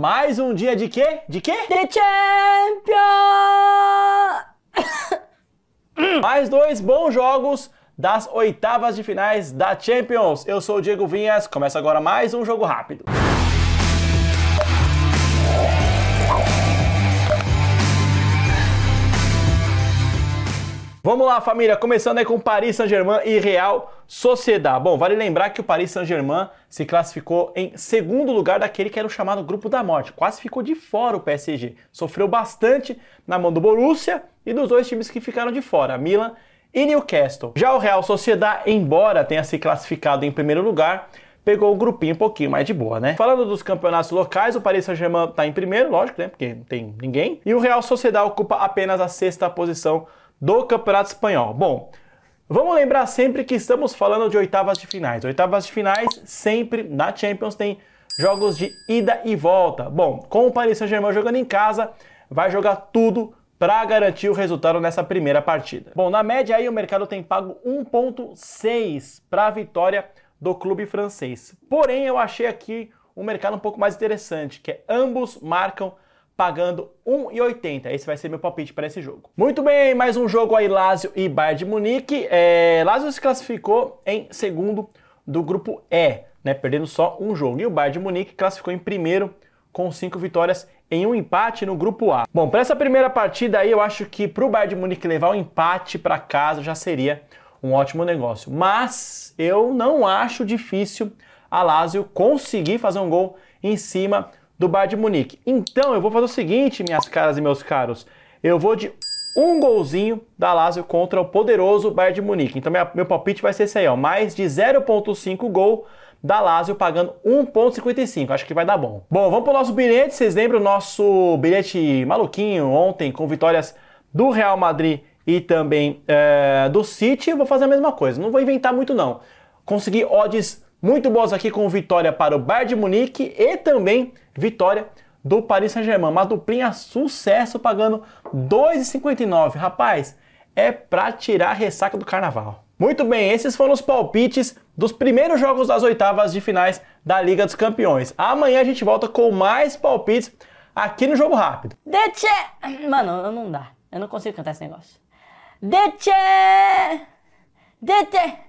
Mais um dia de quê? De quê? The Champion! Mais dois bons jogos das oitavas de finais da Champions. Eu sou o Diego Vinhas, começa agora mais um jogo rápido. Vamos lá, família, começando aí com Paris Saint-Germain e Real Sociedad. Bom, vale lembrar que o Paris Saint-Germain se classificou em segundo lugar daquele que era o chamado Grupo da Morte. Quase ficou de fora o PSG. Sofreu bastante na mão do Borussia e dos dois times que ficaram de fora, Milan e Newcastle. Já o Real Sociedad, embora tenha se classificado em primeiro lugar, pegou o grupinho um pouquinho mais de boa, né? Falando dos campeonatos locais, o Paris Saint-Germain está em primeiro, lógico, né? Porque não tem ninguém. E o Real Sociedad ocupa apenas a sexta posição do Campeonato Espanhol. Bom, vamos lembrar sempre que estamos falando de oitavas de finais. Oitavas de finais sempre na Champions tem jogos de ida e volta. Bom, com o Paris Saint-Germain jogando em casa, vai jogar tudo para garantir o resultado nessa primeira partida. Bom, na média aí o mercado tem pago 1.6 para a vitória do clube francês. Porém, eu achei aqui um mercado um pouco mais interessante, que é ambos marcam pagando 1,80. Esse vai ser meu palpite para esse jogo. Muito bem, mais um jogo aí, Lazio e Bayern de Munique. É, Lazio se classificou em segundo do grupo E, né, perdendo só um jogo. E o Bayern de Munique classificou em primeiro com cinco vitórias em um empate no grupo A. Bom, para essa primeira partida aí, eu acho que para o Bayern de Munique levar o um empate para casa já seria um ótimo negócio. Mas eu não acho difícil a Lazio conseguir fazer um gol em cima do Bayern de Munique. Então eu vou fazer o seguinte, minhas caras e meus caros. Eu vou de um golzinho da Lazio contra o poderoso Bayern de Munique. Então minha, meu palpite vai ser esse aí, ó, mais de 0.5 gol da Lazio pagando 1.55. Acho que vai dar bom. Bom, vamos para o nosso bilhete. Vocês lembram o nosso bilhete maluquinho ontem com vitórias do Real Madrid e também é, do City? Eu vou fazer a mesma coisa. Não vou inventar muito não. Consegui odds muito boas aqui com vitória para o Bayern de Munique e também vitória do Paris Saint-Germain. Uma duplinha sucesso pagando 2,59. Rapaz, é para tirar a ressaca do carnaval. Muito bem, esses foram os palpites dos primeiros jogos das oitavas de finais da Liga dos Campeões. Amanhã a gente volta com mais palpites aqui no Jogo Rápido. Deche! Mano, não dá. Eu não consigo cantar esse negócio. Deche! Deche!